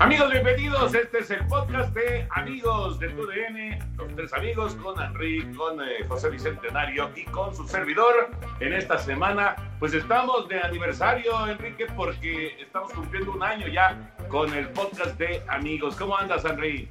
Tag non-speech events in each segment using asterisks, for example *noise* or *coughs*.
Amigos, bienvenidos. Este es el podcast de Amigos de TUDN, los tres amigos con Henry, con eh, José Bicentenario y con su servidor. En esta semana, pues estamos de aniversario, Enrique, porque estamos cumpliendo un año ya con el podcast de Amigos. ¿Cómo andas, Henry?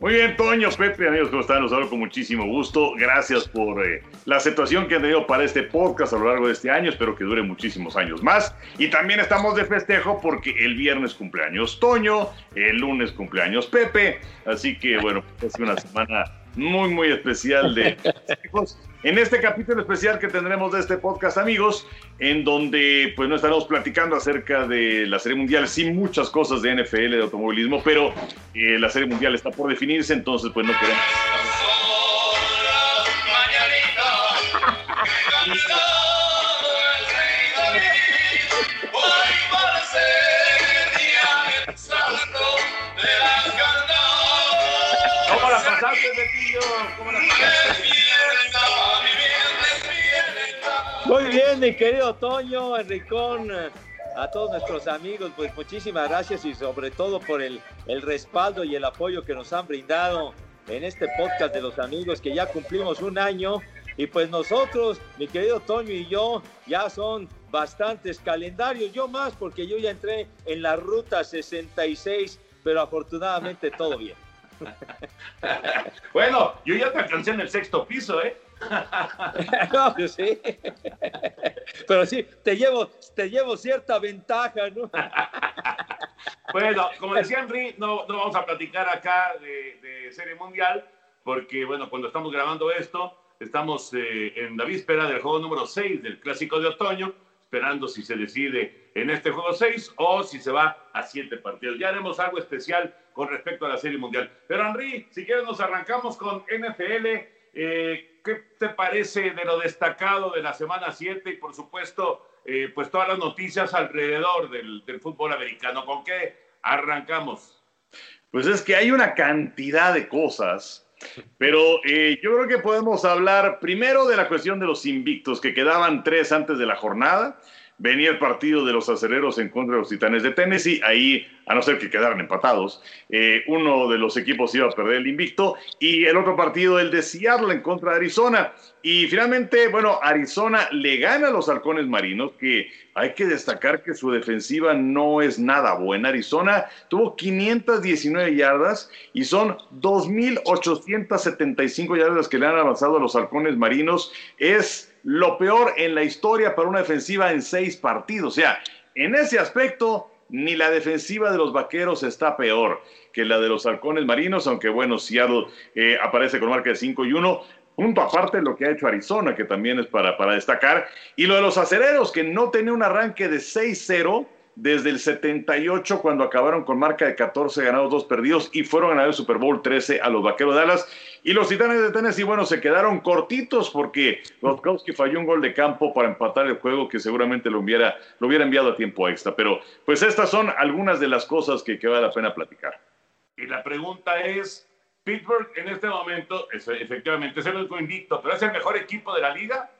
Muy bien, Toño, Pepe, amigos, ¿cómo están? Los hablo con muchísimo gusto. Gracias por eh, la aceptación que han tenido para este podcast a lo largo de este año. Espero que dure muchísimos años más. Y también estamos de festejo porque el viernes cumpleaños Toño, el lunes cumpleaños Pepe. Así que, bueno, es una semana muy, muy especial de en este capítulo especial que tendremos de este podcast, amigos, en donde pues no estaremos platicando acerca de la Serie Mundial, sin muchas cosas de NFL, de automovilismo, pero eh, la Serie Mundial está por definirse, entonces pues no queremos... ¿Cómo la pasaste, Muy bien, mi querido Toño, Enricón, a todos nuestros amigos, pues muchísimas gracias y sobre todo por el, el respaldo y el apoyo que nos han brindado en este podcast de los amigos que ya cumplimos un año y pues nosotros, mi querido Toño y yo, ya son bastantes calendarios, yo más porque yo ya entré en la ruta 66, pero afortunadamente todo bien. *laughs* Bueno, yo ya te alcancé en el sexto piso, ¿eh? *laughs* No, pues sí. Pero sí, te llevo, te llevo cierta ventaja, ¿no? *laughs* Bueno, como decía Henry, no, no vamos a platicar acá de, de Serie Mundial, porque, bueno, cuando estamos grabando esto, estamos eh, en la víspera del juego número 6 del Clásico de Otoño, esperando si se decide en este juego 6 o si se va a 7 partidos. Ya haremos algo especial con respecto a la Serie Mundial. Pero, Henry, si quieres nos arrancamos con NFL. Eh, ¿Qué te parece de lo destacado de la semana 7 y, por supuesto, eh, pues todas las noticias alrededor del, del fútbol americano? ¿Con qué arrancamos? Pues es que hay una cantidad de cosas, pero eh, yo creo que podemos hablar primero de la cuestión de los invictos, que quedaban tres antes de la jornada. Venía el partido de los aceleros en contra de los titanes de Tennessee. Ahí, a no ser que quedaran empatados, eh, uno de los equipos iba a perder el invicto. Y el otro partido, el de Seattle en contra de Arizona. Y finalmente, bueno, Arizona le gana a los halcones marinos, que hay que destacar que su defensiva no es nada buena. Arizona tuvo 519 yardas y son 2.875 yardas que le han avanzado a los halcones marinos. Es lo peor en la historia para una defensiva en seis partidos. O sea, en ese aspecto, ni la defensiva de los vaqueros está peor que la de los halcones marinos, aunque bueno, Seattle eh, aparece con marca de 5 y 1. Punto aparte lo que ha hecho Arizona, que también es para, para destacar. Y lo de los acereros, que no tenía un arranque de 6-0, desde el 78 cuando acabaron con marca de 14 ganados, 2 perdidos y fueron a ganar el Super Bowl 13 a los Vaqueros de Dallas. Y los Titanes de Tennessee, bueno, se quedaron cortitos porque Gronkowski falló un gol de campo para empatar el juego que seguramente lo hubiera, lo hubiera enviado a tiempo extra. Pero pues estas son algunas de las cosas que, que vale la pena platicar. Y la pregunta es, Pittsburgh en este momento, es, efectivamente, es el único invicto, pero es el mejor equipo de la liga.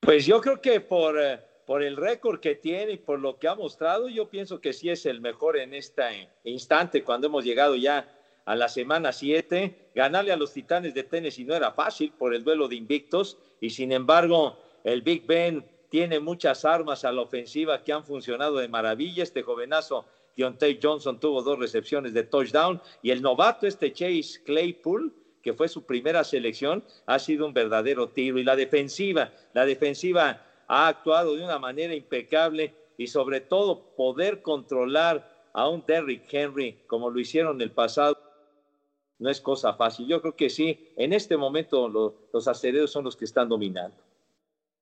Pues yo creo que por, eh, por el récord que tiene y por lo que ha mostrado, yo pienso que sí es el mejor en este instante, cuando hemos llegado ya a la semana 7. Ganarle a los Titanes de Tennessee no era fácil por el duelo de invictos y sin embargo el Big Ben tiene muchas armas a la ofensiva que han funcionado de maravilla. Este jovenazo Deontay Johnson tuvo dos recepciones de touchdown y el novato este Chase Claypool, que fue su primera selección, ha sido un verdadero tiro. Y la defensiva, la defensiva ha actuado de una manera impecable y sobre todo poder controlar a un Derrick Henry como lo hicieron en el pasado no es cosa fácil. Yo creo que sí, en este momento los, los aceleros son los que están dominando.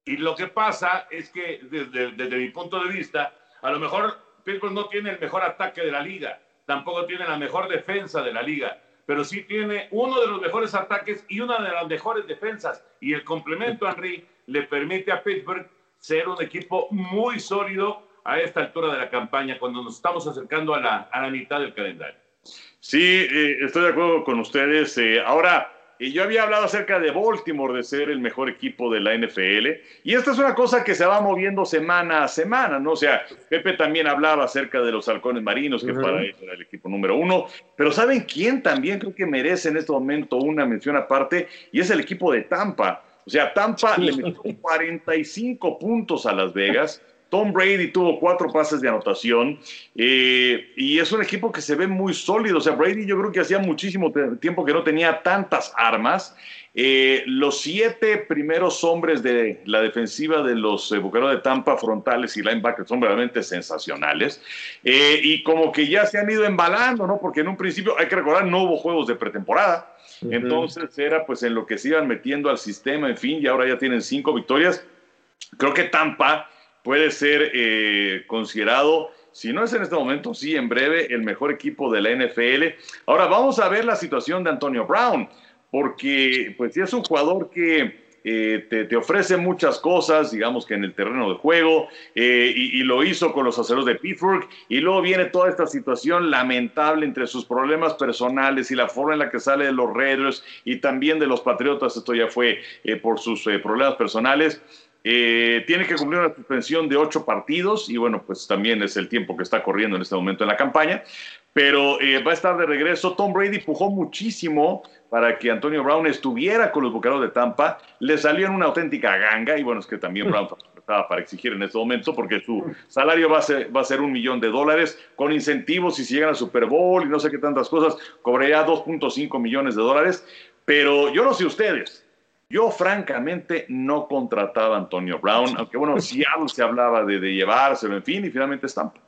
Y lo que pasa es que desde, desde mi punto de vista, a lo mejor Pittsburgh no tiene el mejor ataque de la liga, tampoco tiene la mejor defensa de la liga, pero sí tiene uno de los mejores ataques y una de las mejores defensas. Y el complemento, Henry, le permite a Pittsburgh ser un equipo muy sólido a esta altura de la campaña, cuando nos estamos acercando a la, a la mitad del calendario. Sí, eh, estoy de acuerdo con ustedes. Eh, ahora, y yo había hablado acerca de Baltimore, de ser el mejor equipo de la NFL, y esta es una cosa que se va moviendo semana a semana, ¿no? O sea, Pepe también hablaba acerca de los halcones marinos, que para ellos era el equipo número uno, pero ¿saben quién también creo que merece en este momento una mención aparte? Y es el equipo de Tampa. O sea, Tampa le metió 45 puntos a Las Vegas. Tom Brady tuvo cuatro pases de anotación eh, y es un equipo que se ve muy sólido. O sea, Brady yo creo que hacía muchísimo tiempo que no tenía tantas armas. Eh, los siete primeros hombres de la defensiva de los eh, Bucaneros de Tampa, frontales y linebackers, son realmente sensacionales. Eh, y como que ya se han ido embalando, ¿no? Porque en un principio, hay que recordar, no hubo juegos de pretemporada. Entonces era pues en lo que se iban metiendo al sistema, en fin, y ahora ya tienen cinco victorias. Creo que Tampa puede ser eh, considerado, si no es en este momento, sí en breve, el mejor equipo de la NFL. Ahora vamos a ver la situación de Antonio Brown, porque pues sí es un jugador que eh, te, ofrece muchas cosas, digamos que en el terreno de juego, eh, y, lo hizo con los aceros de Pittsburgh, y luego viene toda esta situación lamentable entre sus problemas personales y la forma en la que sale de los Raiders y también de los Patriotas, esto ya fue por sus problemas personales. Eh, tiene que cumplir una suspensión de ocho partidos y bueno, pues también es el tiempo que está corriendo en este momento en la campaña, pero eh, va a estar de regreso. Tom Brady pujó muchísimo para que Antonio Brown estuviera con los Bucaneros de Tampa, le salió en una auténtica ganga y bueno, es que también Brown estaba para exigir en este momento porque su salario va a ser, va a ser un millón de dólares con incentivos y si llegan al Super Bowl y no sé qué tantas cosas, cobraría 2.5 millones de dólares, pero yo no sé ustedes, yo, francamente, no contrataba a Antonio Brown, aunque bueno, *laughs* si algo se hablaba de, de, llevárselo, en fin, y finalmente estampa.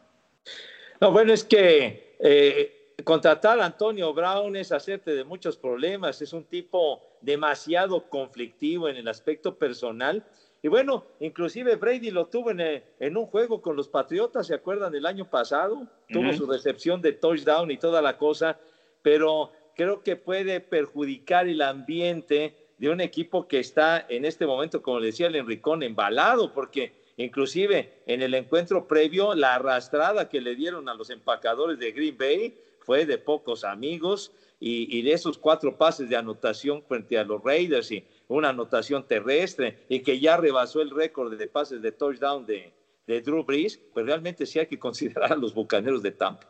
No, bueno, es que eh, contratar a Antonio Brown es hacerte de muchos problemas, es un tipo demasiado conflictivo en el aspecto personal. Y bueno, inclusive Brady lo tuvo en, eh, en un juego con los Patriotas, ¿se acuerdan? El año pasado, tuvo su recepción de touchdown y toda la cosa, pero creo que puede perjudicar el ambiente de un equipo que está en este momento, como le decía el Enricón, embalado, porque inclusive en el encuentro previo, la arrastrada que le dieron a los empacadores de Green Bay fue de pocos amigos y, de esos cuatro pases de anotación frente a los Raiders y una anotación terrestre y que ya rebasó el récord de pases de touchdown de, de Drew Brees, pues realmente sí hay que *laughs* considerar a los Bucaneros de Tampa.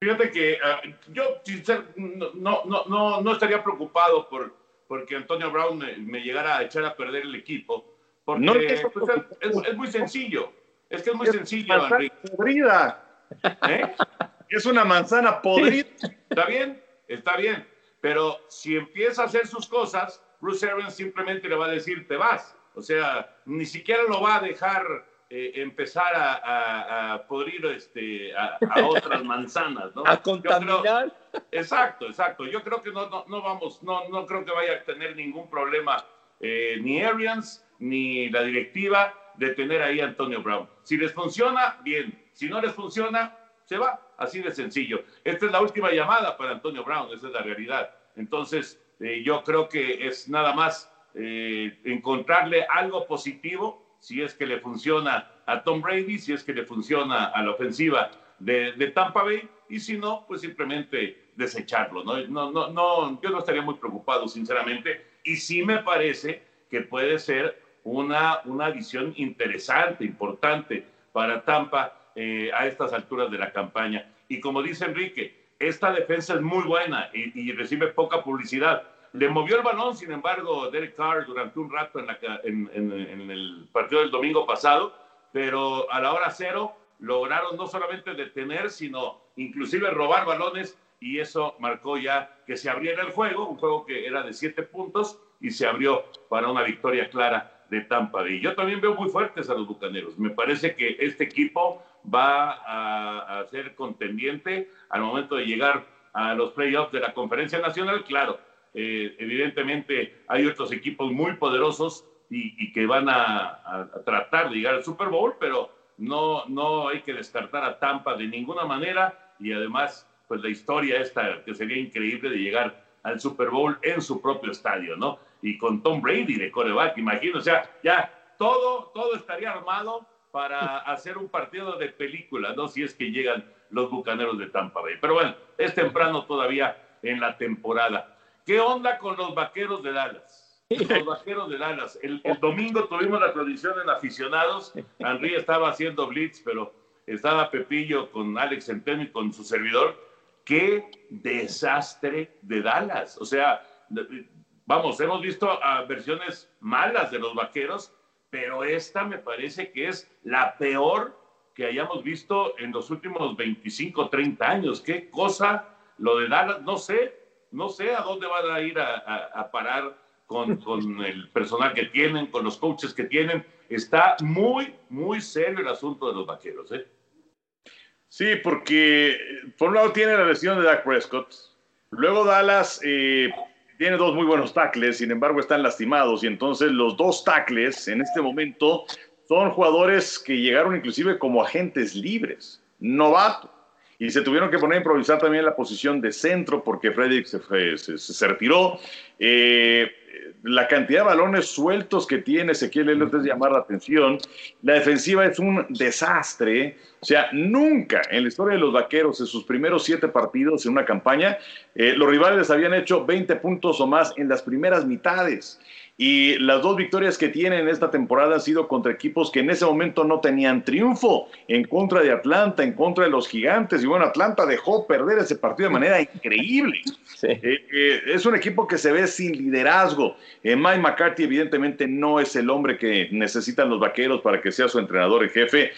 Fíjate que uh, yo no, no, no, no estaría preocupado por porque Antonio Brown me, llegara a echar a perder el equipo. Porque pues, es, muy sencillo. Es que es muy sencillo, Enrique. ¿Eh? Es una manzana podrida. Está bien, está bien. Pero si empieza a hacer sus cosas, Bruce Arians simplemente le va a decir, te vas. O sea, ni siquiera lo va a dejar eh, empezar a, a, podrir este, a, otras *laughs* manzanas, ¿no? A contaminar. exacto, exacto. Yo creo que no, no, vamos, no, no creo que vaya a tener ningún problema eh, ni Arians ni la directiva de tener ahí a Antonio Brown. Si les funciona, bien. Si no les funciona, se va. Así de sencillo. Esta es la última llamada para Antonio Brown, esa es la realidad. Entonces, eh, yo creo que es nada más eh, encontrarle algo positivo si es que le funciona a Tom Brady, si es que le funciona a la ofensiva de, de Tampa Bay, y si no, pues simplemente desecharlo. ¿no? No, no, no, yo no estaría muy preocupado, sinceramente, y sí me parece que puede ser una, una adición interesante, importante para Tampa eh, a estas alturas de la campaña. Y como dice Enrique, esta defensa es muy buena y, recibe poca publicidad. Le movió el balón, sin embargo, Derek Carr durante un rato en, la, en, en, el partido del domingo pasado, pero a la hora cero lograron no solamente detener, sino inclusive robar balones y eso marcó ya que se abriera el juego, un juego que era de siete puntos y se abrió para una victoria clara de Tampa Bay. Yo también veo muy fuertes a los Bucaneros. Me parece que este equipo va a, ser contendiente al momento de llegar a los playoffs de la Conferencia Nacional. Claro, eh, evidentemente hay otros equipos muy poderosos y, que van a, tratar de llegar al Super Bowl, pero no, no hay que descartar a Tampa de ninguna manera y además, pues la historia esta que sería increíble de llegar al Super Bowl en su propio estadio, ¿no? Y con Tom Brady de coreback, imagino, o sea, ya todo, todo estaría armado para *laughs* hacer un partido de película, ¿no? Si es que llegan los bucaneros de Tampa Bay. Pero bueno, es temprano todavía en la temporada. ¿Qué onda con los vaqueros de Dallas? Los vaqueros de Dallas. El, domingo tuvimos la tradición en aficionados. Henry estaba haciendo blitz, pero estaba Pepillo con Alex Centeno y con su servidor. ¡Qué desastre de Dallas! O sea, vamos, hemos visto a versiones malas de los vaqueros pero esta me parece que es la peor que hayamos visto en los últimos 25, 30 años. Qué cosa lo de Dallas, no sé, no sé a dónde van a ir a, parar con, con, el personal que tienen, con los coaches que tienen. Está muy, muy serio el asunto de los vaqueros. ¿eh? Sí, porque por un lado tiene la lesión de Dak Prescott, luego Dallas eh, tiene dos muy buenos tackles, sin embargo están lastimados y entonces los dos tackles en este momento son jugadores que llegaron inclusive como agentes libres, novato. Y se tuvieron que poner a improvisar también la posición de centro porque Frederick se, se, retiró. Eh, la cantidad de balones sueltos que tiene Ezequiel Elliott es llamar la atención. La defensiva es un desastre. O sea, nunca en la historia de los vaqueros, en sus primeros siete partidos en una campaña, eh, los rivales habían hecho 20 puntos o más en las primeras mitades. Y las dos victorias que tienen esta temporada han sido contra equipos que en ese momento no tenían triunfo, en contra de Atlanta, en contra de los gigantes. Y bueno, Atlanta dejó perder ese partido de manera increíble. Eh, eh, es un equipo que se ve sin liderazgo. Eh, Mike McCarthy evidentemente no es el hombre que necesitan los vaqueros para que sea su entrenador en jefe.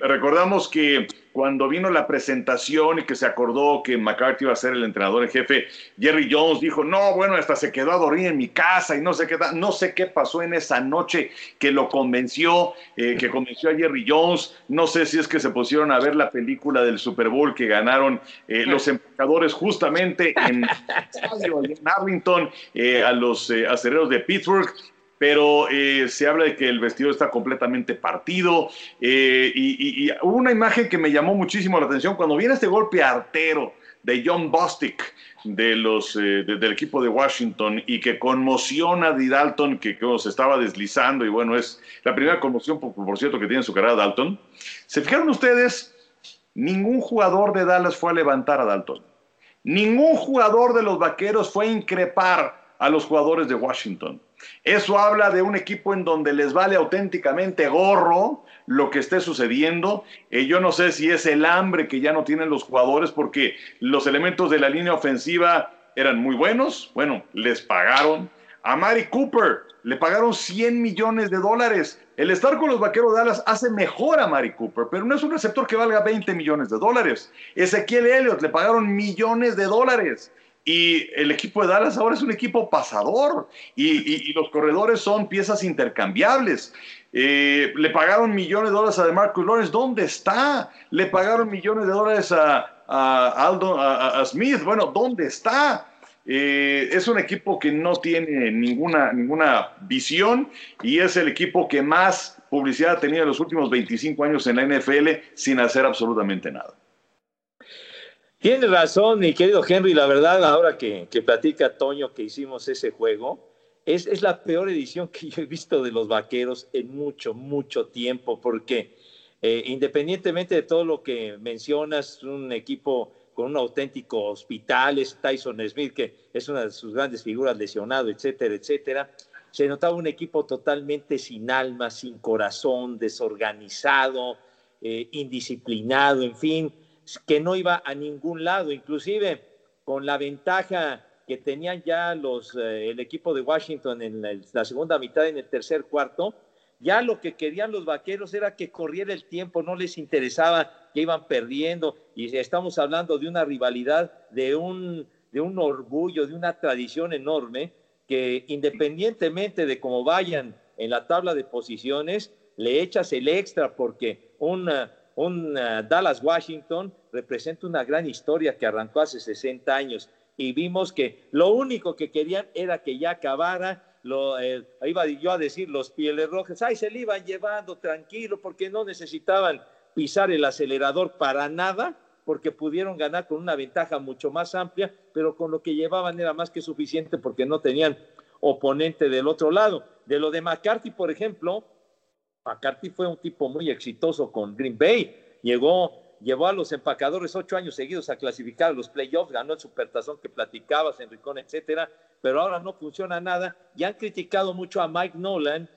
recordamos que cuando vino la presentación y que se acordó que McCarthy iba a ser el entrenador en jefe, Jerry Jones dijo, no, bueno, hasta se quedó a dormir en mi casa y no sé qué, no sé qué pasó en esa noche que lo convenció, eh, que convenció a Jerry Jones, no sé si es que se pusieron a ver la película del Super Bowl que ganaron eh, los empacadores justamente en, en Arlington eh, a los acereros de Pittsburgh pero eh, se habla de que el vestido está completamente partido. Eh, y, una imagen que me llamó muchísimo la atención cuando viene este golpe artero de John Bostic de los, eh, del equipo de Washington y que conmociona a Dalton, que, se estaba deslizando, y bueno, es la primera conmoción, por, por cierto, que tiene en su carrera Dalton. ¿Se fijaron ustedes? Ningún jugador de Dallas fue a levantar a Dalton. Ningún jugador de los Vaqueros fue a increpar a los jugadores de Washington. Eso habla de un equipo en donde les vale auténticamente gorro lo que esté sucediendo. Eh, yo no sé si es el hambre que ya no tienen los jugadores porque los elementos de la línea ofensiva eran muy buenos. Bueno, les pagaron. A Mari Cooper le pagaron 100 millones de dólares. El estar con los Vaqueros de Dallas hace mejor a Mari Cooper, pero no es un receptor que valga 20 millones de dólares. Ezequiel Elliott le pagaron millones de dólares. Y el equipo de Dallas ahora es un equipo pasador y, los corredores son piezas intercambiables. Eh, le pagaron millones de dólares a DeMarcus Lawrence. ¿Dónde está? Le pagaron millones de dólares a, Aldo, a, Smith. Bueno, ¿dónde está? eh, es un equipo que no tiene ninguna, ninguna visión y es el equipo que más publicidad ha tenido en los últimos 25 años en la NFL sin hacer absolutamente nada. Tiene razón, mi querido Henry, la verdad, ahora que, que platica Toño que hicimos ese juego, es, es, la peor edición que yo he visto de los vaqueros en mucho, mucho tiempo, porque eh, independientemente de todo lo que mencionas, un equipo con un auténtico hospital, es Tyson Smith, que es una de sus grandes figuras lesionado, etcétera, etcétera. Se notaba un equipo totalmente sin alma, sin corazón, desorganizado, eh, indisciplinado, en fin, que no iba a ningún lado, inclusive con la ventaja que tenían ya los, eh, el equipo de Washington en la, segunda mitad, en el tercer cuarto, ya lo que querían los vaqueros era que corriera el tiempo, no les interesaba que iban perdiendo. Y estamos hablando de una rivalidad, de un, de un orgullo, de una tradición enorme, que independientemente de cómo vayan en la tabla de posiciones, le echas el extra porque un, un Dallas Washington representa una gran historia que arrancó hace 60 años. Y vimos que lo único que querían era que ya acabara lo, eh, iba yo a decir los pieles rojas, ay, se le iban llevando tranquilo porque no necesitaban pisar el acelerador para nada, porque pudieron ganar con una ventaja mucho más amplia, pero con lo que llevaban era más que suficiente porque no tenían oponente del otro lado. De lo de McCarthy, por ejemplo, McCarthy fue un tipo muy exitoso con Green Bay, llegó llevó a los empacadores ocho años seguidos a clasificar a los playoffs, ganó el supertazón que platicabas, Enricón, etcétera, pero ahora no funciona nada. Y han criticado mucho a Mike Nolan,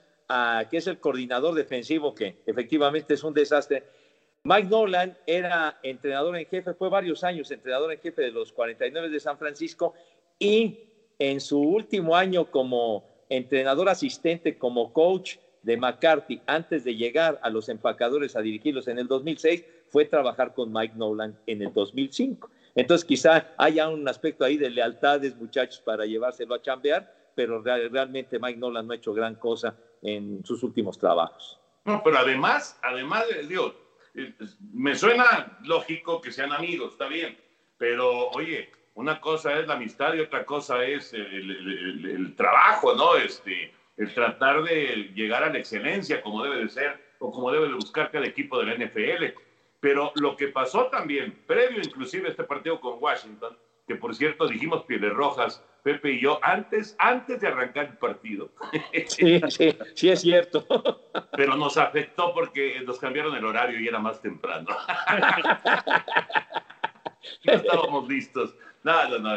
que es el coordinador defensivo, que efectivamente es un desastre. Mike Nolan era entrenador en jefe, fue varios años entrenador en jefe de los 49 de San Francisco y en su último año como entrenador asistente, como coach de McCarthy, antes de llegar a los empacadores a dirigirlos en el 2006, fue trabajar con Mike Nolan en el 2005. Entonces quizá haya un aspecto ahí de lealtades, muchachos, para llevárselo a chambear, pero realmente Mike Nolan no ha hecho gran cosa en sus últimos trabajos. No, pero además, además, digo, me suena lógico que sean amigos, está bien, pero oye, una cosa es la amistad y otra cosa es el, trabajo, ¿no? Este, el tratar de llegar a la excelencia como debe de ser o como debe de buscar cada equipo de la NFL. Pero lo que pasó también, previo inclusive a este partido con Washington, que por cierto dijimos pieles rojas, Pepe y yo, antes, antes de arrancar el partido. *laughs* Sí, sí, sí es cierto. *laughs* Pero nos afectó porque nos cambiaron el horario y era más temprano. *laughs* No estábamos listos. No, no, no,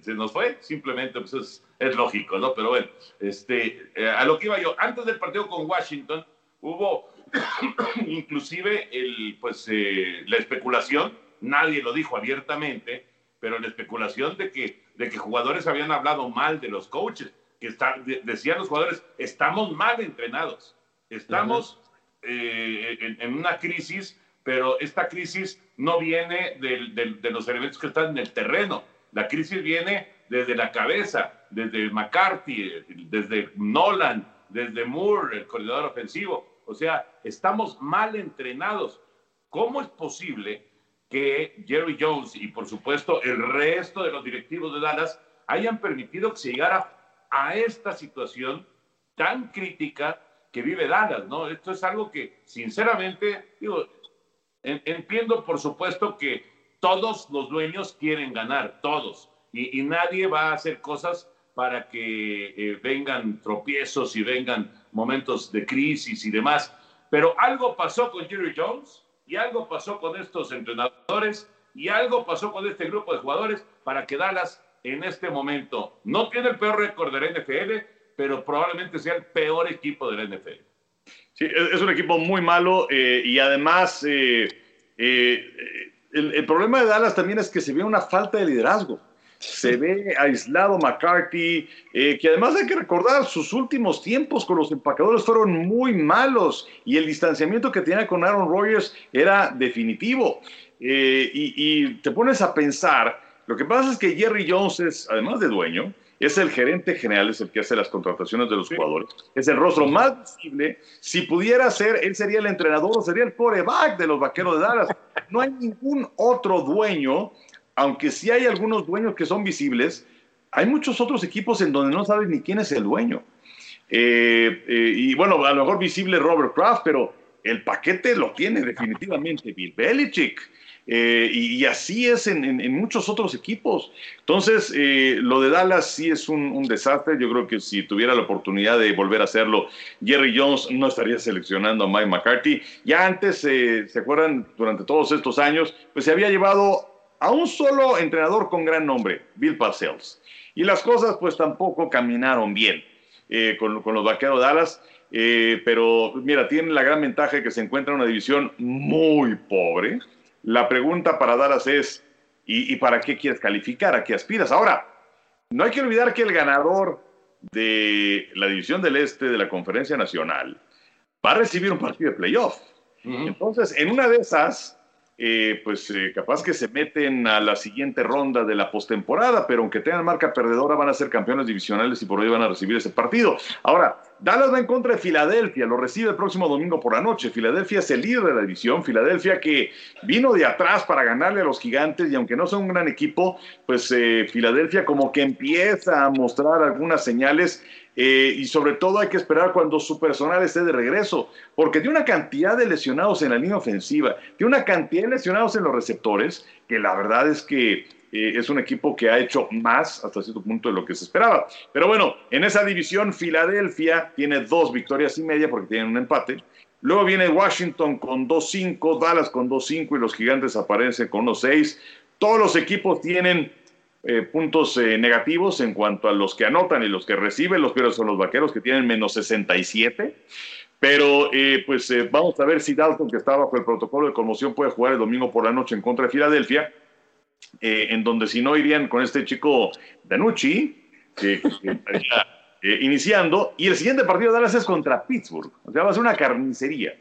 se, nos fue, simplemente pues es, es, lógico, ¿no? Pero bueno, este, eh, a lo que iba yo, antes del partido con Washington, hubo *coughs* inclusive el, pues, eh, la especulación, nadie lo dijo abiertamente, pero la especulación de que, de que jugadores habían hablado mal de los coaches, que decían los jugadores, estamos mal entrenados, estamos eh, en, una crisis, pero esta crisis no viene de los elementos que están en el terreno, la crisis viene desde la cabeza, desde McCarthy, desde Nolan, desde Moore, el coordinador ofensivo. O sea, estamos mal entrenados. ¿Cómo es posible que Jerry Jones y por supuesto el resto de los directivos de Dallas hayan permitido que se llegara a esta situación tan crítica que vive Dallas, ¿no? Esto es algo que, sinceramente, digo, entiendo por supuesto que todos los dueños quieren ganar, todos, y, nadie va a hacer cosas para que eh, vengan tropiezos y vengan momentos de crisis y demás. Pero algo pasó con Jerry Jones y algo pasó con estos entrenadores y algo pasó con este grupo de jugadores para que Dallas en este momento no tiene el peor récord de NFL, pero probablemente sea el peor equipo de la NFL. Sí, es un equipo muy malo eh, y además eh, eh, el, el, problema de Dallas también es que se ve una falta de liderazgo se ve aislado McCarthy, eh, que además hay que recordar, sus últimos tiempos con los empacadores fueron muy malos y el distanciamiento que tenía con Aaron Rodgers era definitivo. Eh, y, te pones a pensar, lo que pasa es que Jerry Jones es, además de dueño, es el gerente general, es el que hace las contrataciones de los jugadores, es el rostro más visible. Si pudiera ser, él sería el entrenador o sería el coreback de los vaqueros de Dallas. No hay ningún otro dueño aunque sí hay algunos dueños que son visibles, hay muchos otros equipos en donde no sabes ni quién es el dueño. Eh, eh, y bueno, a lo mejor visible Robert Kraft, pero el paquete lo tiene definitivamente Bill Belichick. Eh, y, así es en, muchos otros equipos. Entonces, lo de Dallas sí es un, desastre. Yo creo que si tuviera la oportunidad de volver a hacerlo, Jerry Jones no estaría seleccionando a Mike McCarthy. Ya antes, ¿se acuerdan? Durante todos estos años, pues se había llevado a un solo entrenador con gran nombre, Bill Parcells. Y las cosas pues tampoco caminaron bien. Eh, con, los vaqueros de Dallas. Eh, pero mira, tienen la gran ventaja de que se encuentra en una división muy pobre. La pregunta para Dallas es, ¿y, para qué quieres calificar? ¿A qué aspiras? Ahora, no hay que olvidar que el ganador de la división del este de la conferencia nacional va a recibir un partido de playoff. Entonces, en una de esas, eh, pues eh, capaz que se meten a la siguiente ronda de la postemporada, pero aunque tengan marca perdedora van a ser campeones divisionales y por hoy van a recibir ese partido. Ahora, Dallas va en contra de Filadelfia, lo recibe el próximo domingo por la noche. Filadelfia es el líder de la división, Filadelfia que vino de atrás para ganarle a los gigantes y aunque no son un gran equipo, pues eh, Filadelfia como que empieza a mostrar algunas señales eh, y sobre todo hay que esperar cuando su personal esté de regreso, porque tiene una cantidad de lesionados en la línea ofensiva, tiene una cantidad de lesionados en los receptores, que la verdad es que eh, es un equipo que ha hecho más hasta cierto punto de lo que se esperaba. Pero bueno, en esa división Filadelfia tiene dos victorias y media porque tienen un empate. Luego viene Washington con 2-5, Dallas con 2-5 y los gigantes aparecen con 1-6. Todos los equipos tienen eh, puntos eh, negativos en cuanto a los que anotan y los que reciben. Los peores son los vaqueros que tienen menos 67. Pero eh, pues vamos a ver si Dalton, que está bajo el protocolo de conmoción, puede jugar el domingo por la noche en contra de Filadelfia. en donde si no irían con este chico Danucci, que, *laughs* estaría iniciando. Y el siguiente partido de Dallas es contra Pittsburgh. O sea, va a ser una carnicería.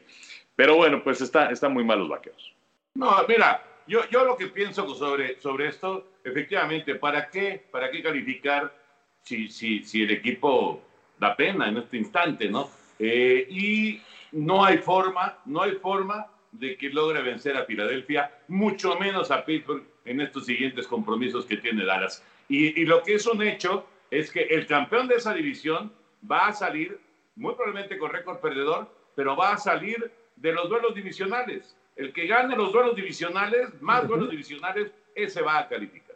Pero bueno, pues está, están muy mal los vaqueros. No, mira, yo, yo lo que pienso sobre, sobre esto, efectivamente, ¿para qué, para qué calificar si, si, si el equipo da pena en este instante, ¿no? Eh, y no hay forma, no hay forma de que logre vencer a Filadelfia, mucho menos a Pittsburgh en estos siguientes compromisos que tiene Dallas. Y, y, lo que es un hecho es que el campeón de esa división va a salir, muy probablemente con récord perdedor, pero va a salir de los duelos divisionales. El que gane los duelos divisionales, más duelos divisionales, ese va a calificar.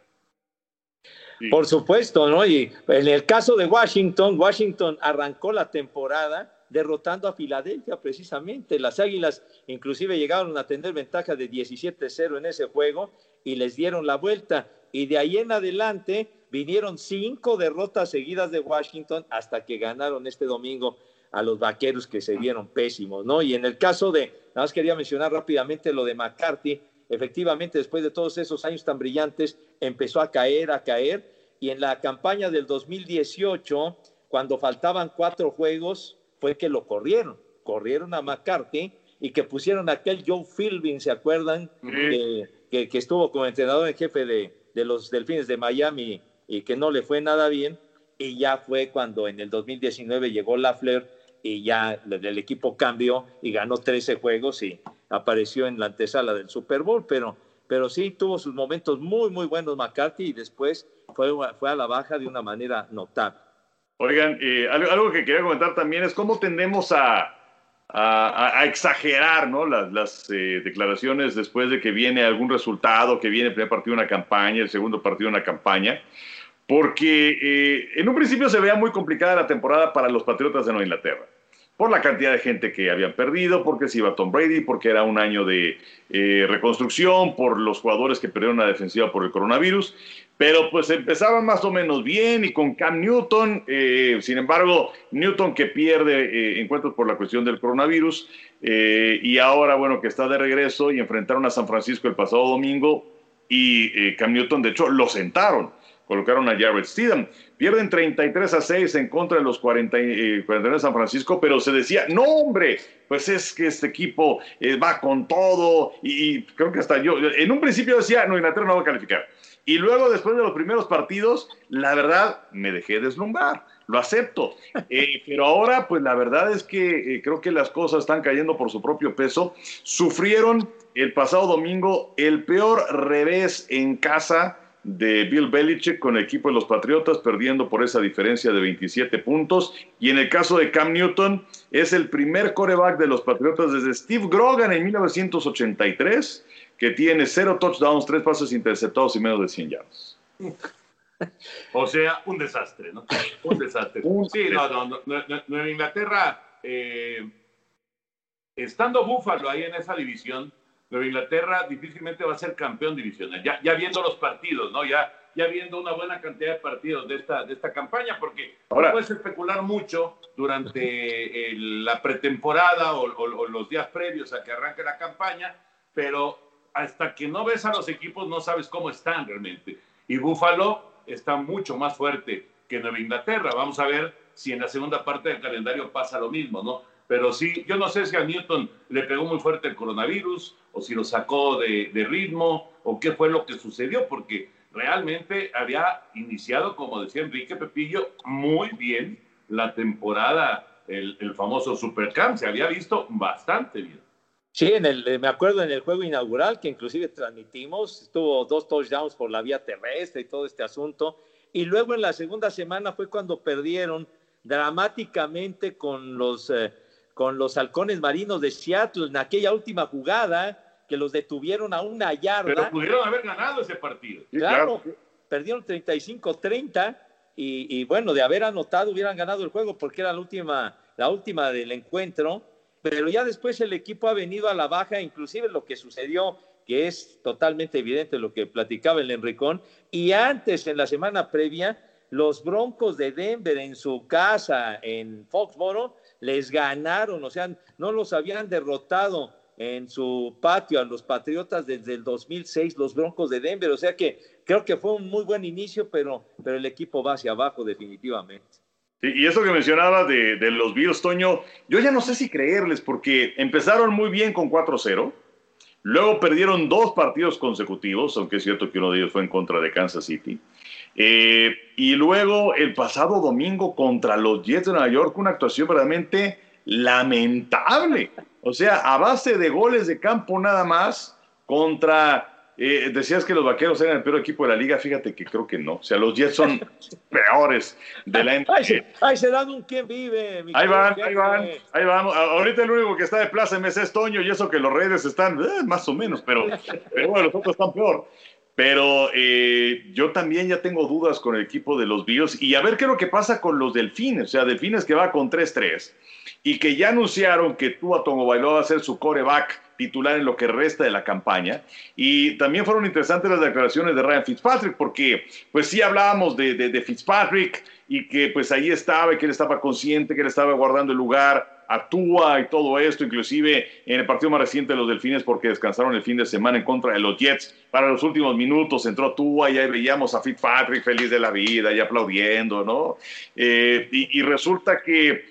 Por supuesto, ¿no? Y en el caso de Washington, Washington arrancó la temporada derrotando a Filadelfia precisamente. Las Águilas inclusive llegaron a tener ventaja de 17-0 en ese juego y les dieron la vuelta. Y de ahí en adelante vinieron cinco derrotas seguidas de Washington hasta que ganaron este domingo a los vaqueros que se vieron pésimos, ¿no? Y en el caso de, nada más quería mencionar rápidamente lo de McCarthy, efectivamente después de todos esos años tan brillantes empezó a caer, a caer, y en la campaña del 2018, cuando faltaban cuatro juegos, fue que lo corrieron, corrieron a McCarthy y que pusieron a aquel Joe Philbin, ¿se acuerdan? que, que, estuvo como entrenador en jefe de, de los Delfines de Miami y que no le fue nada bien, y ya fue cuando en el 2019 llegó Lafleur y ya el equipo cambió y ganó 13 juegos y apareció en la antesala del Super Bowl, pero, pero sí tuvo sus momentos muy, muy buenos McCarthy y después fue, fue a la baja de una manera notable. Oigan, eh, algo, que quería comentar también es cómo tendemos a, exagerar ¿no? las, las eh, declaraciones después de que viene algún resultado, que viene el primer partido de una campaña, el segundo partido de una campaña porque eh, en un principio se veía muy complicada la temporada para los Patriotas de Nueva Inglaterra, por la cantidad de gente que habían perdido, porque se iba Tom Brady, porque era un año de eh, reconstrucción, por los jugadores que perdieron la defensiva por el coronavirus, pero pues empezaban más o menos bien y con Cam Newton, eh, sin embargo, Newton que pierde encuentros por la cuestión del coronavirus, y ahora bueno que está de regreso y enfrentaron a San Francisco el pasado domingo, y Cam Newton de hecho lo sentaron colocaron a Jared Steedham. Pierden 33 a 6 en contra de los 40, eh, de San Francisco, pero se decía, no hombre, pues es que este equipo eh, va con todo y, creo que hasta yo, en un principio decía, no, Inglaterra no va a calificar. Y luego, después de los primeros partidos, la verdad, me dejé deslumbrar, lo acepto. Eh, *laughs* pero ahora, pues la verdad es que creo que las cosas están cayendo por su propio peso. Sufrieron el pasado domingo el peor revés en casa de Bill Belichick con el equipo de los Patriotas, perdiendo por esa diferencia de 27 puntos. Y en el caso de Cam Newton, es el primer coreback de los Patriotas desde Steve Grogan en 1983, que tiene cero touchdowns, tres pasos interceptados y menos de 100 yardas. *laughs* O sea, un desastre, ¿no? Un desastre. *laughs* sí, no, no, no, Nueva Inglaterra, eh, estando Búfalo ahí en esa división, Nueva Inglaterra difícilmente va a ser campeón divisional. Ya, ya viendo los partidos, ¿no? Ya, ya viendo una buena cantidad de partidos de esta, de esta campaña, porque Ahora, no puedes especular mucho durante *laughs* la pretemporada o, o, los días previos a que arranque la campaña, pero hasta que no ves a los equipos no sabes cómo están realmente. Y Búfalo está mucho más fuerte que Nueva Inglaterra. Vamos a ver si en la segunda parte del calendario pasa lo mismo, ¿no? Pero sí, yo no sé si a Newton le pegó muy fuerte el coronavirus o si lo sacó de, ritmo o qué fue lo que sucedió, porque realmente había iniciado, como decía Enrique Pepillo, muy bien la temporada, el, el famoso Supercamp, se había visto bastante bien. Sí, en el, me acuerdo en el juego inaugural que inclusive transmitimos, estuvo dos touchdowns por la vía terrestre y todo este asunto. Y luego en la segunda semana fue cuando perdieron dramáticamente con los eh, con los halcones marinos de Seattle en aquella última jugada que los detuvieron a una yarda. Pero pudieron haber ganado ese partido. Claro, perdieron 35-30 y, y, bueno, de haber anotado hubieran ganado el juego porque era la última, la última del encuentro. Pero ya después el equipo ha venido a la baja, inclusive lo que sucedió, que es totalmente evidente lo que platicaba el Enricón, y antes, en la semana previa, los Broncos de Denver en su casa en Foxboro les ganaron, o sea, no los habían derrotado en su patio a los Patriotas desde el 2006, los Broncos de Denver, o sea que creo que fue un muy buen inicio, pero, pero el equipo va hacia abajo definitivamente. y eso que mencionaba de, de, los Bills, Toño, yo ya no sé si creerles porque empezaron muy bien con 4-0, luego perdieron dos partidos consecutivos, aunque es cierto que uno de ellos fue en contra de Kansas City. Eh, y luego el pasado domingo contra los Jets de Nueva York, una actuación verdaderamente lamentable. O sea, a base de goles de campo nada más contra... Eh, decías que los vaqueros eran el peor equipo de la liga, fíjate que creo que no. O sea, los Jets son *laughs* peores de la NFL. Ay, se dan un quien vive. ahí van, ahí van, ahí van. Ahorita el único que está de plaza en es Toño y eso que los Reyes están eh, más o menos, pero, pero bueno, los otros están peor. Pero eh, yo también ya tengo dudas con el equipo de los Bills y a ver qué es lo que pasa con los Delfines, o sea, Delfines que va con 3-3 y que ya anunciaron que Tua Tongo va a ser su coreback titular en lo que resta de la campaña. Y también fueron interesantes las declaraciones de Ryan Fitzpatrick, porque pues sí hablábamos de, de, de Fitzpatrick y que pues ahí estaba y que él estaba consciente, que él estaba guardando el lugar actúa y todo esto, inclusive en el partido más reciente de los Delfines porque descansaron el fin de semana en contra de los Jets. Para los últimos minutos entró Tua y ahí veíamos a Fitzpatrick feliz de la vida y aplaudiendo, ¿no? Eh, y, resulta que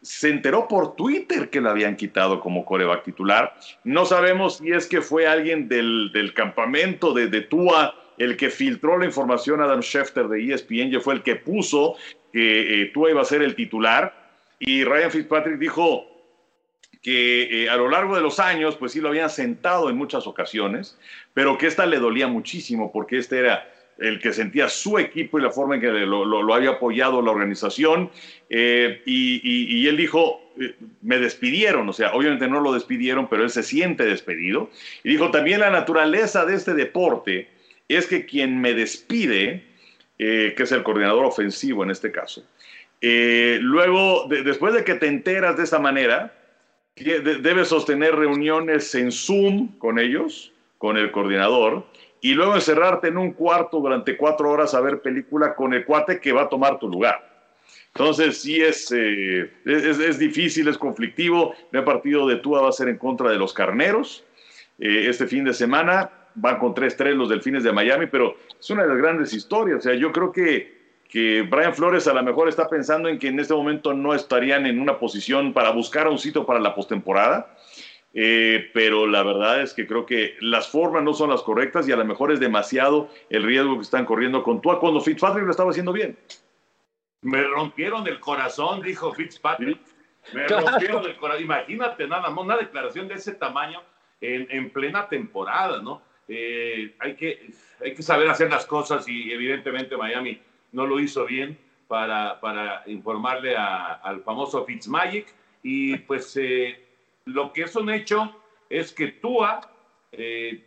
se enteró por Twitter que la habían quitado como coreback titular. No sabemos si es que fue alguien del, del campamento de, de Tua el que filtró la información a Adam Schefter de ESPN, yo fue el que puso que eh, Tua iba a ser el titular y Ryan Fitzpatrick dijo que eh, a lo largo de los años, pues sí lo habían sentado en muchas ocasiones, pero que esta le dolía muchísimo porque este era el que sentía su equipo y la forma en que lo, había apoyado la organización. Eh, y, él dijo, eh, me despidieron, o sea, obviamente no lo despidieron, pero él se siente despedido. Y dijo, también la naturaleza de este deporte es que quien me despide, que es el coordinador ofensivo en este caso, eh, luego, después de que te enteras de esa manera, debes sostener reuniones en Zoom con ellos, con el coordinador, y luego encerrarte en un cuarto durante cuatro horas a ver película con el cuate que va a tomar tu lugar. Entonces, sí es, eh, es, difícil, es conflictivo. El partido de Tua va a ser en contra de los carneros. Eh, este fin de semana van con 3-3 los delfines de Miami, pero es una de las grandes historias. O sea, yo creo que que Brian Flores a lo mejor está pensando en que en este momento no estarían en una posición para buscar un sitio para la postemporada. Eh, pero la verdad es que creo que las formas no son las correctas y a lo mejor es demasiado el riesgo que están corriendo con Tua cuando Fitzpatrick lo estaba haciendo bien. Me rompieron el corazón, dijo Fitzpatrick. Me rompieron el corazón. Imagínate nada más una declaración de ese tamaño en, en plena temporada, ¿no? eh, hay, que, hay que saber hacer las cosas y evidentemente Miami no lo hizo bien para, para informarle al famoso Fitzmagic. Y pues eh, lo que es un hecho es que Tua, eh,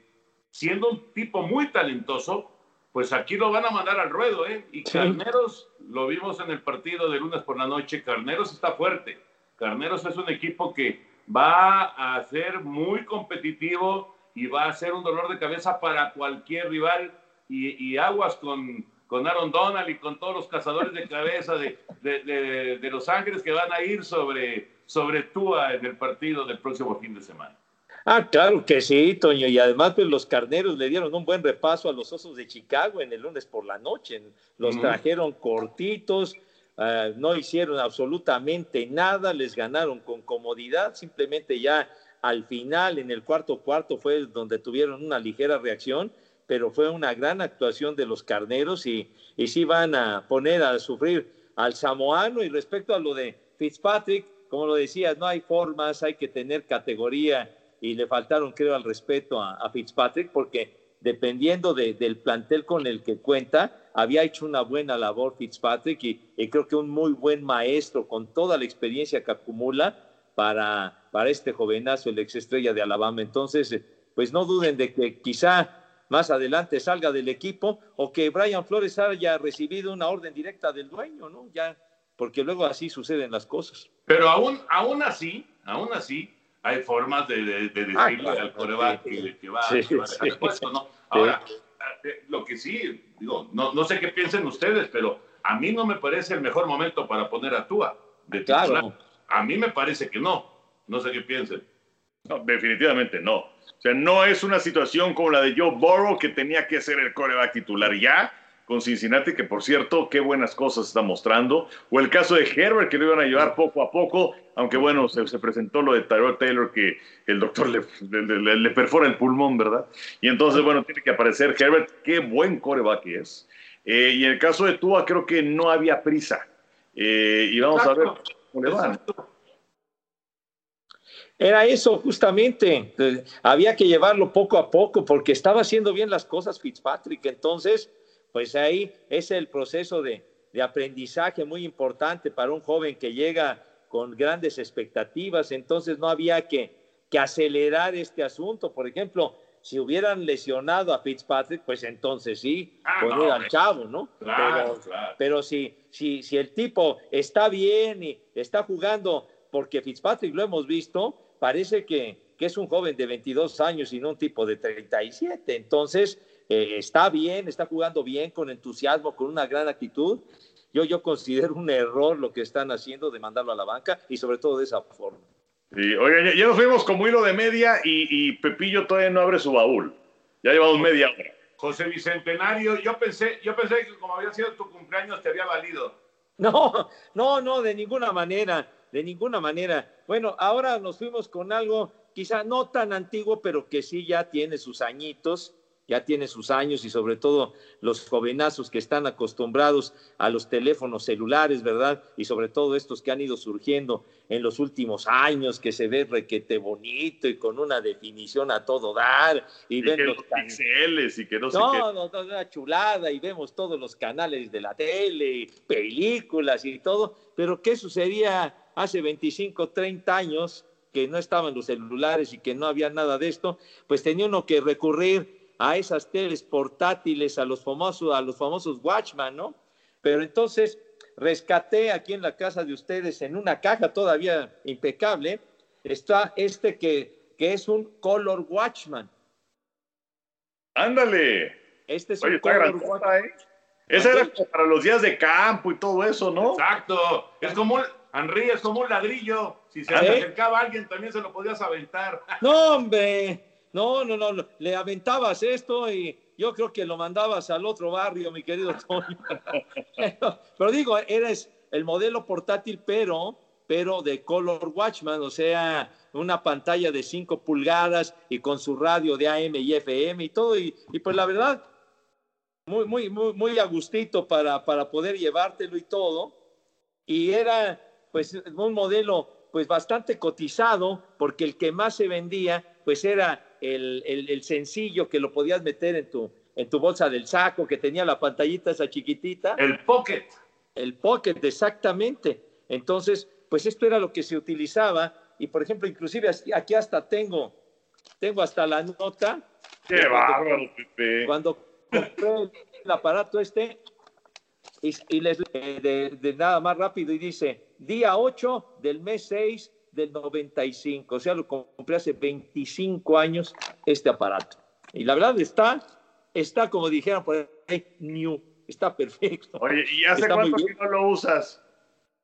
siendo un tipo muy talentoso, pues aquí lo van a mandar al ruedo, ¿eh? Y Carneros, lo vimos en el partido de lunes por la noche, Carneros está fuerte. Carneros es un equipo que va a ser muy competitivo y va a ser un dolor de cabeza para cualquier rival y, aguas con, con Aaron Donald y con todos los cazadores de cabeza de, de, de, Los Ángeles que van a ir sobre, sobre Tua en el partido del próximo fin de semana. Ah, claro que sí, Toño. Y además, pues los carneros le dieron un buen repaso a los osos de Chicago en el lunes por la noche. Los trajeron cortitos, ah, no hicieron absolutamente nada, les ganaron con comodidad. Simplemente ya al final, en el cuarto cuarto, fue donde tuvieron una ligera reacción, pero fue una gran actuación de los carneros y, y sí van a poner a sufrir al samoano. Y respecto a lo de Fitzpatrick, como lo decías, no hay formas, hay que tener categoría y le faltaron, creo, al respeto a, Fitzpatrick, porque dependiendo del plantel con el que cuenta, había hecho una buena labor Fitzpatrick y, creo que un muy buen maestro con toda la experiencia que acumula para, para este jovenazo, el ex estrella de Alabama. Entonces, pues no duden de que quizá más adelante salga del equipo o que Brian Flores haya recibido una orden directa del dueño, ¿no? Ya, porque luego así suceden las cosas. Pero aún, aún así, aún así, hay formas de, decirle ah, al coreback que, va, a dejar puesto, ¿no? Ahora, eh, lo que sí, digo, no, no sé qué piensen ustedes, pero a mí no me parece el mejor momento para poner a Tua de Claro. A mí me parece que no. No sé qué piensen. No, definitivamente no. O sea, no es una situación como la de Joe Burrow que tenía que ser el coreback titular ya con Cincinnati, que por cierto, qué buenas cosas está mostrando. O el caso de Herbert, que lo iban a llevar poco a poco, aunque bueno, se, presentó lo de Tyrod Taylor, que el doctor le, le, perfora el pulmón, ¿verdad? Y entonces, bueno, tiene que aparecer Herbert, qué buen coreback es. Eh, y en el caso de Tua, creo que no había prisa. Eh, y vamos a ver cómo le van. Era eso justamente, había que llevarlo poco a poco porque estaba haciendo bien las cosas Fitzpatrick, entonces pues ahí es el proceso de, aprendizaje muy importante para un joven que llega con grandes expectativas, entonces no había que, acelerar este asunto. Por ejemplo, si hubieran lesionado a Fitzpatrick, pues entonces sí, ah, al chavo, ¿no? pero, pero si, si, si el tipo está bien y está jugando, porque Fitzpatrick lo hemos visto, parece que, que es un joven de 22 años y no un tipo de 37. Entonces, eh, está bien, está jugando bien, con entusiasmo, con una gran actitud. Yo, yo considero un error lo que están haciendo de mandarlo a la banca y sobre todo de esa forma. Sí, oigan, ya, nos fuimos como hilo de media y, Pepillo todavía no abre su baúl. Ya llevamos media hora. José Bicentenario, yo pensé, yo pensé que como había sido tu cumpleaños te había valido. No, no, no, de ninguna manera, de ninguna manera. Bueno, ahora nos fuimos con algo quizá no tan antiguo, pero que sí ya tiene sus añitos ya tiene sus años y sobre todo los jovenazos que están acostumbrados a los teléfonos celulares, ¿verdad? Y sobre todo estos que han ido surgiendo en los últimos años, que se ve requete bonito y con una definición a todo dar. Y, ven los pixeles y que no, sé qué. No, no, una chulada y vemos todos los canales de la tele, películas y todo. Pero ¿qué sucedía hace 25, 30 años? que no estaban los celulares y que no había nada de esto, pues tenía uno que recurrir a esas teles portátiles, a los famosos, a los famosos Watchman, ¿no? Pero entonces rescaté aquí en la casa de ustedes, en una caja todavía impecable, está este que, que es un Color Watchman. Ándale. Este es un Color Watchman. ¿eh? Ese era para los días de campo y todo eso, ¿no? Exacto. Es como un, Henry, es como un ladrillo. Si se acercaba alguien, también se lo podías aventar. No, hombre. No, no, no, le aventabas esto y yo creo que lo mandabas al otro barrio, mi querido Tony. *laughs* pero, digo, eres el modelo portátil, pero, pero de Color Watchman, o sea, una pantalla de 5 pulgadas y con su radio de AM y FM y todo. Y, pues la verdad, muy, muy, muy, muy a gustito para, para poder llevártelo y todo. Y era pues un modelo pues bastante cotizado porque el que más se vendía pues era el, el- el sencillo que lo podías meter en tu, en tu bolsa del saco, que tenía la pantallita esa chiquitita. El Pocket. El Pocket, exactamente. Entonces, pues esto era lo que se utilizaba. Y por ejemplo, inclusive aquí hasta tengo, tengo hasta la nota. Qué cuando- bárbaro, Pepe. Cuando compré el aparato este, y, y les eh, de, de nada más rápido, y dice, día 8 del mes 6 del 95. O sea, lo compré hace 25 años este aparato. Y la verdad está, está como dijeron por ahí, new. Está perfecto. Oye, ¿y hace Está cuánto que no lo usas?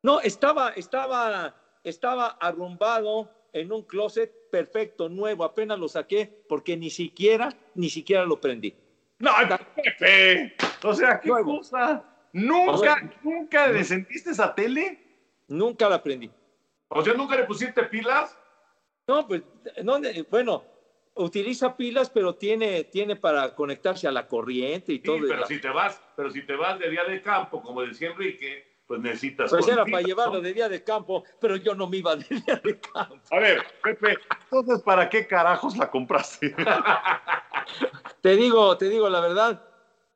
No, estaba, estaba, estaba arrumbado en un closet perfecto, nuevo. Apenas lo saqué porque ni siquiera, ni siquiera lo prendí. No, Pepe. O sea, ¿qué Nuevo. cosa? O ¿Nunca, sea, nunca le sentiste esa tele? Nunca la prendí. O sea, ¿nunca le pusiste pilas? No, pues, no, eh, bueno, utiliza pilas, pero tiene, tiene para conectarse a la corriente y Sí, todo. pero si te vas, pero si te vas de día de campo, como decía Enrique, pues necesitas. Pues era para llevarlo de día de campo, pero yo no me iba de día de campo. A ver, Pepe, entonces, ¿para qué carajos la compraste? *laughs* Te digo, te digo la verdad,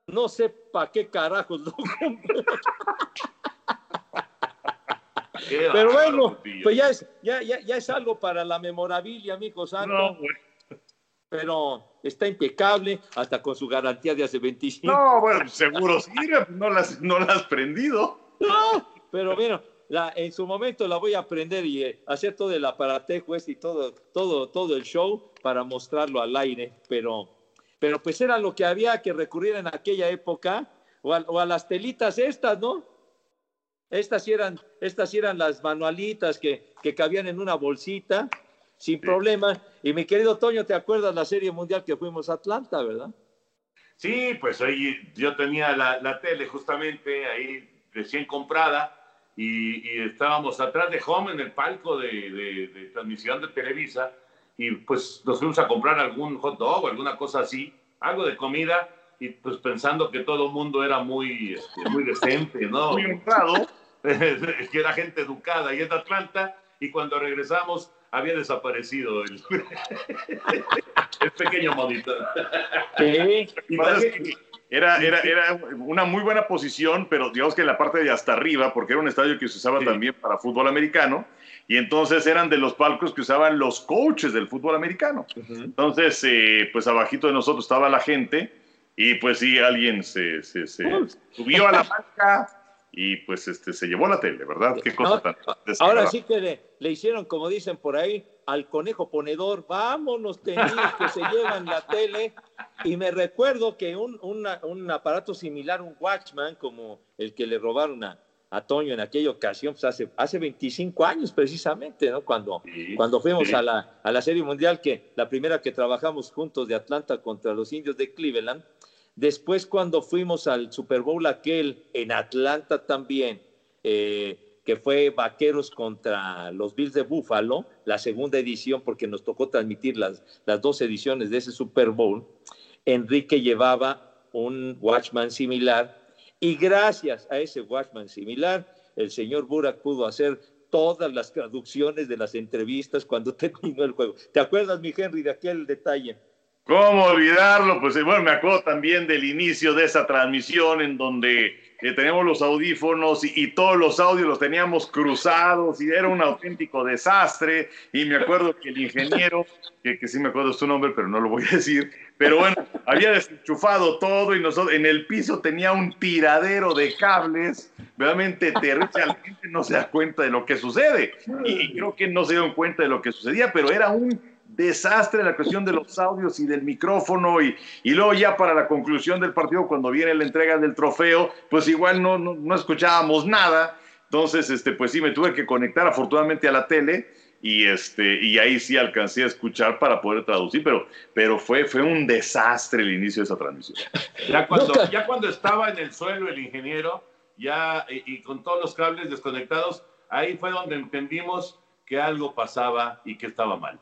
no sé para qué carajos lo compré. *laughs* Pero bueno, pues ya es, ya, ya, ya es algo para la memorabilia, amigo santo. No, pero está impecable, hasta con su garantía de hace 25. No, bueno, seguro sirve, no las, no las has prendido. No, pero bueno, la, en su momento la voy a aprender y eh, hacer todo el aparatejo este y todo, todo, todo el show para mostrarlo al aire, pero, pero pues era lo que había que recurrir en aquella época, o a, o a las telitas estas, ¿no? Estas sí eran, estas sí eran las manualitas que, que cabían en una bolsita, sin problema. Y mi querido Toño, ¿te acuerdas la serie mundial que fuimos a Atlanta, verdad? Sí, pues ahí yo tenía la, la tele justamente ahí recién comprada y, y estábamos atrás de Home en el palco de, de- de transmisión de Televisa y pues nos fuimos a comprar algún hot dog o alguna cosa así, algo de comida y pues pensando que todo el mundo era muy, este, muy decente, ¿no? Muy honrado. *laughs* que era gente educada ahí en Atlanta y cuando regresamos había desaparecido el, *laughs* el pequeño monito. Sí. Y es Era, era, era una muy buena posición, pero digamos que en la parte de hasta arriba, porque era un estadio que se usaba Sí. también para fútbol americano, y entonces eran de los palcos que usaban los coaches del fútbol americano. Entonces, eh, pues abajito de nosotros estaba la gente, y pues sí, alguien se, se- se subió a la banca y pues este, se llevó la tele, ¿verdad? Qué cosa No, tan Ahora sí que le, le hicieron, como dicen por ahí, al conejo ponedor, vámonos, tenis, que se llevan la tele. Y me recuerdo que un, una- un aparato similar, un Watchman, como el que le robaron a, a Toño en aquella ocasión, pues hace, hace 25 años precisamente, ¿no? Cuando, Sí, cuando fuimos sí. a, la, a la Serie Mundial, que la primera que trabajamos juntos de Atlanta contra los indios de Cleveland. Después, cuando fuimos al Super Bowl aquel en Atlanta también, eh, que fue Vaqueros contra los Bills de Buffalo, la segunda edición, porque nos tocó transmitir las, las dos ediciones de ese Super Bowl, Enrique llevaba un Watchman similar y gracias a ese Watchman similar, el señor Burak pudo hacer todas las traducciones de las entrevistas cuando *laughs* terminó el juego. ¿Te acuerdas, mi Henry, de aquel detalle? ¿Cómo olvidarlo? Pues eh, bueno, me acuerdo también del inicio de esa transmisión en donde eh, teníamos los audífonos y, todos los audios los teníamos cruzados y era un auténtico desastre. Y me acuerdo que el ingeniero, que, que sí me acuerdo su nombre, pero no lo voy a decir, pero bueno, había desenchufado todo y nosotros en el piso tenía un tiradero de cables, realmente terrible. La gente no se da cuenta de lo que sucede y, y creo que no se dieron cuenta de lo que sucedía, pero era un desastre la cuestión de los audios y del micrófono y, y luego ya para la conclusión del partido cuando viene la entrega del trofeo pues igual no, no, no escuchábamos nada. Entonces este pues sí me tuve que conectar afortunadamente a la tele y este y ahí sí alcancé a escuchar para poder traducir pero pero fue fue un desastre el inicio de esa transmisión. Ya cuando, ya cuando estaba en el suelo el ingeniero, ya y, y con todos los cables desconectados, ahí fue donde entendimos que algo pasaba y que estaba mal.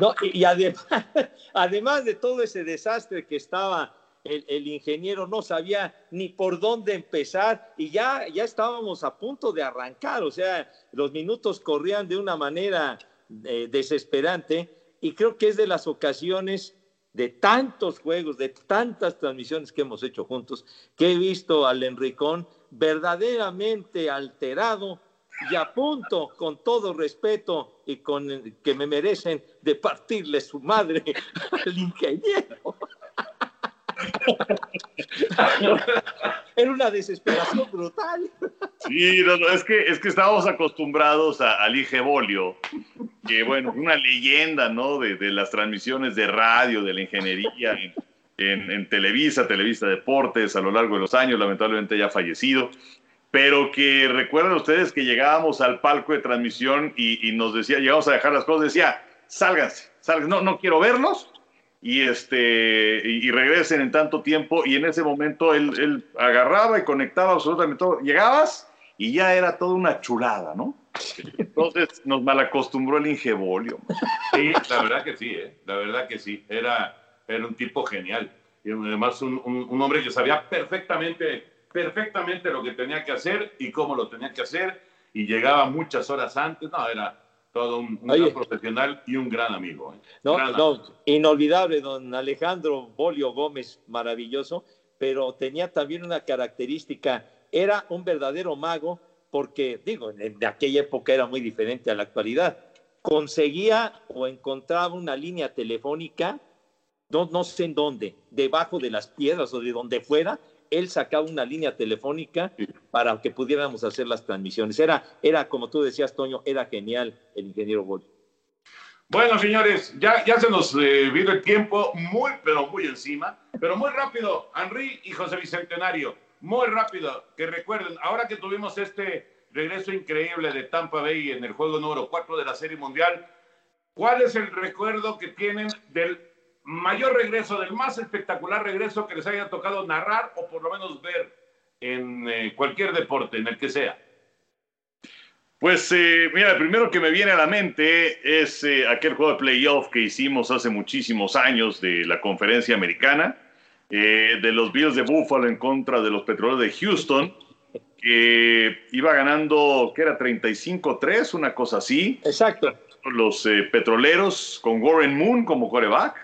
No, y, además, *laughs* además de todo ese desastre que estaba, el, el ingeniero no sabía ni por dónde empezar y ya, ya estábamos a punto de arrancar, o sea, los minutos corrían de una manera eh, desesperante y creo que es de las ocasiones de tantos juegos, de tantas transmisiones que hemos hecho juntos, que he visto al Enricón verdaderamente alterado y a punto, con todo respeto y con que me merecen, de partirle su madre *laughs* al ingeniero. Era una desesperación brutal. Sí, es, que, es que estábamos acostumbrados a, al Bolio, que bueno, una leyenda, ¿no? De, de, las transmisiones de radio, de la ingeniería en, en, Televisa, Televisa Deportes, a lo largo de los años, lamentablemente ya fallecido, pero que recuerdan ustedes que llegábamos al palco de transmisión y, y nos decía, llegamos a dejar las cosas, decía, sálganse, sálganse, no, no quiero verlos, y, este, y, regresen en tanto tiempo. Y en ese momento él, él, agarraba y conectaba absolutamente todo. Llegabas y ya era toda una chulada, ¿no? Entonces nos malacostumbró el ingebolio. Sí, la verdad que sí, ¿eh? la verdad que sí. Era, era un tipo genial. Y además un, un, un hombre que sabía perfectamente, perfectamente lo que tenía que hacer y cómo lo tenía que hacer. Y llegaba muchas horas antes. No, era, todo un, gran profesional y un gran amigo. ¿eh? No, no, inolvidable, don Alejandro Bolio Gómez, maravilloso, pero tenía también una característica, era un verdadero mago, porque, digo, en, aquella época era muy diferente a la actualidad. Conseguía o encontraba una línea telefónica, no, no sé en dónde, debajo de las piedras o de donde fuera, él sacaba una línea telefónica para que pudiéramos hacer las transmisiones. Era, era como tú decías, Toño, era genial el ingeniero Gol. Bueno, señores, ya, ya se nos eh, vino el tiempo muy, pero muy encima, pero muy rápido, Henry y José Bicentenario, muy rápido, que recuerden, ahora que tuvimos este regreso increíble de Tampa Bay en el juego número 4 de la Serie Mundial, ¿cuál es el recuerdo que tienen del mayor regreso, del más espectacular regreso que les haya tocado narrar o por lo menos ver en eh, cualquier deporte, en el que sea? Pues eh, mira, el primero que me viene a la mente es eh, aquel juego de playoff que hicimos hace muchísimos años de la conferencia americana, de los Bills de Buffalo en contra de los Petroleros de Houston, que iba ganando, que era 35-3, una cosa así. Exacto. Los Petroleros con Warren Moon como coreback.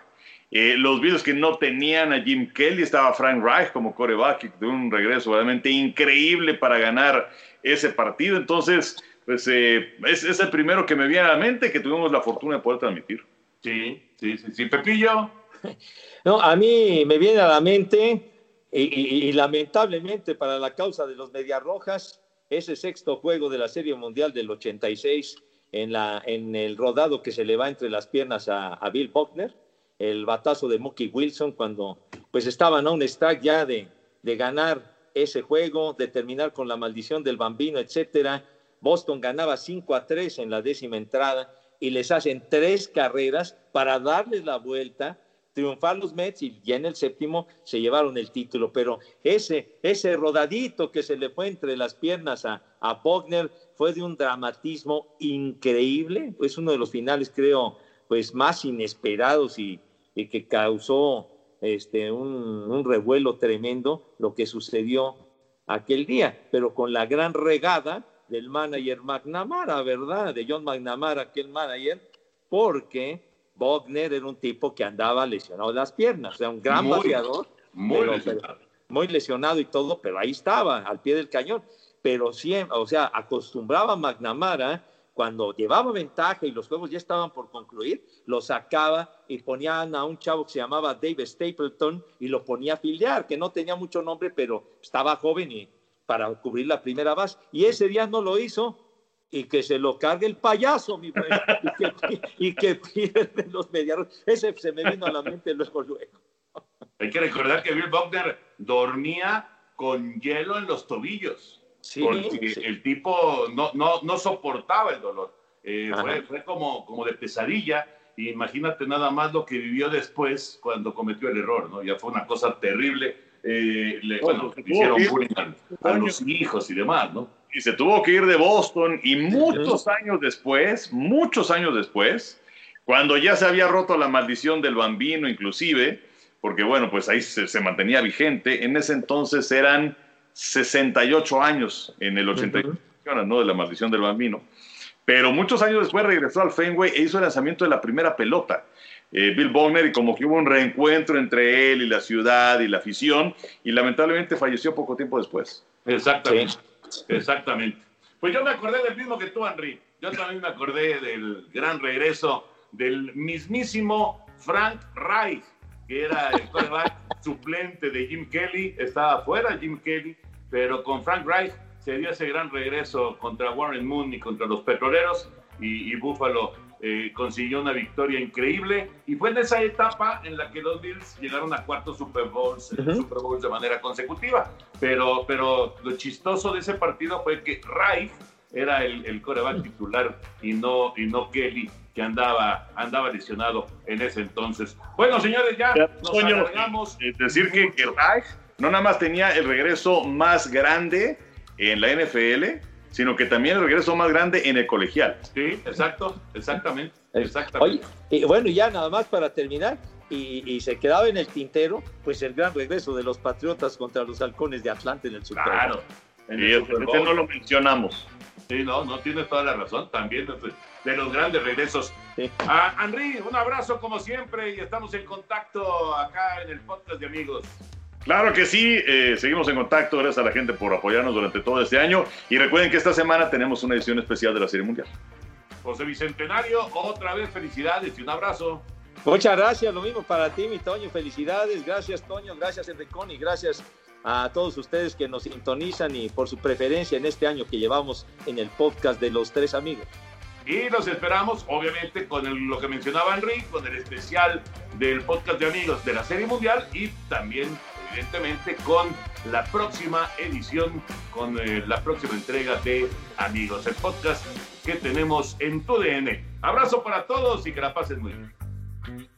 Eh, los videos que no tenían a Jim Kelly, estaba Frank Reich como coreback, de un regreso realmente increíble para ganar ese partido. Entonces, pues eh, es, es, el primero que me viene a la mente que tuvimos la fortuna de poder transmitir. Sí, sí, sí, sí. Pepillo. *laughs* No, a mí me viene a la mente, y, y, lamentablemente para la causa de los Medias Rojas, ese sexto juego de la Serie Mundial del 86 en, la, en el rodado que se le va entre las piernas a, a Bill Buckner el batazo de Mookie Wilson cuando pues estaban a un stack ya de, de ganar ese juego, de terminar con la maldición del bambino, etcétera. Boston ganaba 5 a 3 en la décima entrada y les hacen tres carreras para darles la vuelta, triunfar los Mets y ya en el séptimo se llevaron el título. Pero ese, ese rodadito que se le fue entre las piernas a, a Bogner fue de un dramatismo increíble. Es uno de los finales, creo, pues más inesperados y, y que causó este, un, revuelo tremendo lo que sucedió aquel día, pero con la gran regada del manager McNamara, ¿verdad? De John McNamara, aquel manager, porque Bogner era un tipo que andaba lesionado las piernas, o sea, un gran muy, muy, lesionado. muy lesionado y todo, pero ahí estaba, al pie del cañón. Pero siempre, o sea, acostumbraba a McNamara cuando llevaba ventaja y los juegos ya estaban por concluir, lo sacaba y ponían a un chavo que se llamaba David Stapleton y lo ponía a filiar, que no tenía mucho nombre, pero estaba joven y para cubrir la primera base. Y ese día no lo hizo y que se lo cargue el payaso, mi buen, y, que, pierden los medianos. Ese se me vino a la mente luego, luego. Hay que recordar que Bill Buckner dormía con hielo en los tobillos porque el tipo no, no, no, soportaba el dolor. Eh, fue, fue, como, como de pesadilla. Imagínate nada más lo que vivió después cuando cometió el error, ¿no? Ya fue una cosa terrible. Eh, le, bueno, hicieron bullying a, los hijos y demás, ¿no? Y se tuvo que ir de Boston y muchos años después, muchos años después, cuando ya se había roto la maldición del bambino inclusive, porque bueno, pues ahí se, se mantenía vigente, en ese entonces eran 68 años en el 88, ¿no? De la maldición del bambino. pero muchos años después regresó al Fenway e hizo el lanzamiento de la primera pelota. Eh, Bill Bogner y como que hubo un reencuentro entre él y la ciudad y la afición y lamentablemente falleció poco tiempo después. Exactamente, exactamente. Pues yo me acordé del mismo que tú, Henry. Yo también me acordé del gran regreso del mismísimo Frank Reich, que era el *laughs* suplente de Jim Kelly. Estaba fuera Jim Kelly, pero con Frank Reich se dio ese gran regreso contra Warren Moon y contra los petroleros y, Buffalo eh, consiguió una victoria increíble y fue en esa etapa en la que los Bills llegaron a cuatro Super Bowls, Super Bowls de manera consecutiva. Pero, pero lo chistoso de ese partido fue que Raif era el, el coreback titular y no, y no Kelly, que andaba, andaba lesionado en ese entonces. Bueno, señores, ya, nos alargamos. Es decir, que, que Raif no nada más tenía el regreso más grande en la NFL, sino que también el regreso más grande en el colegial. Sí, exacto, exactamente. exactamente. y bueno, ya nada más para terminar, y, se quedaba en el tintero, pues el gran regreso de los Patriotas contra los Halcones de Atlanta en el Super Bowl. Claro, en el Super Bowl. no lo mencionamos. Sí, no, no tienes toda la razón, también de los grandes regresos. Sí. Ah, Henry, un abrazo como siempre y estamos en contacto acá en el podcast de amigos. Claro que sí, eh, seguimos en contacto, gracias a la gente por apoyarnos durante todo este año y recuerden que esta semana tenemos una edición especial de la Serie Mundial. José Bicentenario, otra vez felicidades y un abrazo. Muchas gracias, lo mismo para ti, mi Toño, felicidades, gracias Toño, gracias Enricón y gracias a todos ustedes que nos sintonizan y por su preferencia en este año que llevamos en el podcast de los tres amigos. Y los esperamos, obviamente, con lo que mencionaba Enrique, con el especial del podcast de amigos de la Serie Mundial y también evidentemente con la próxima edición, con eh, la próxima entrega de Amigos, el podcast que tenemos en tu DN. Abrazo para todos y que la pasen muy bien.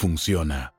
funciona.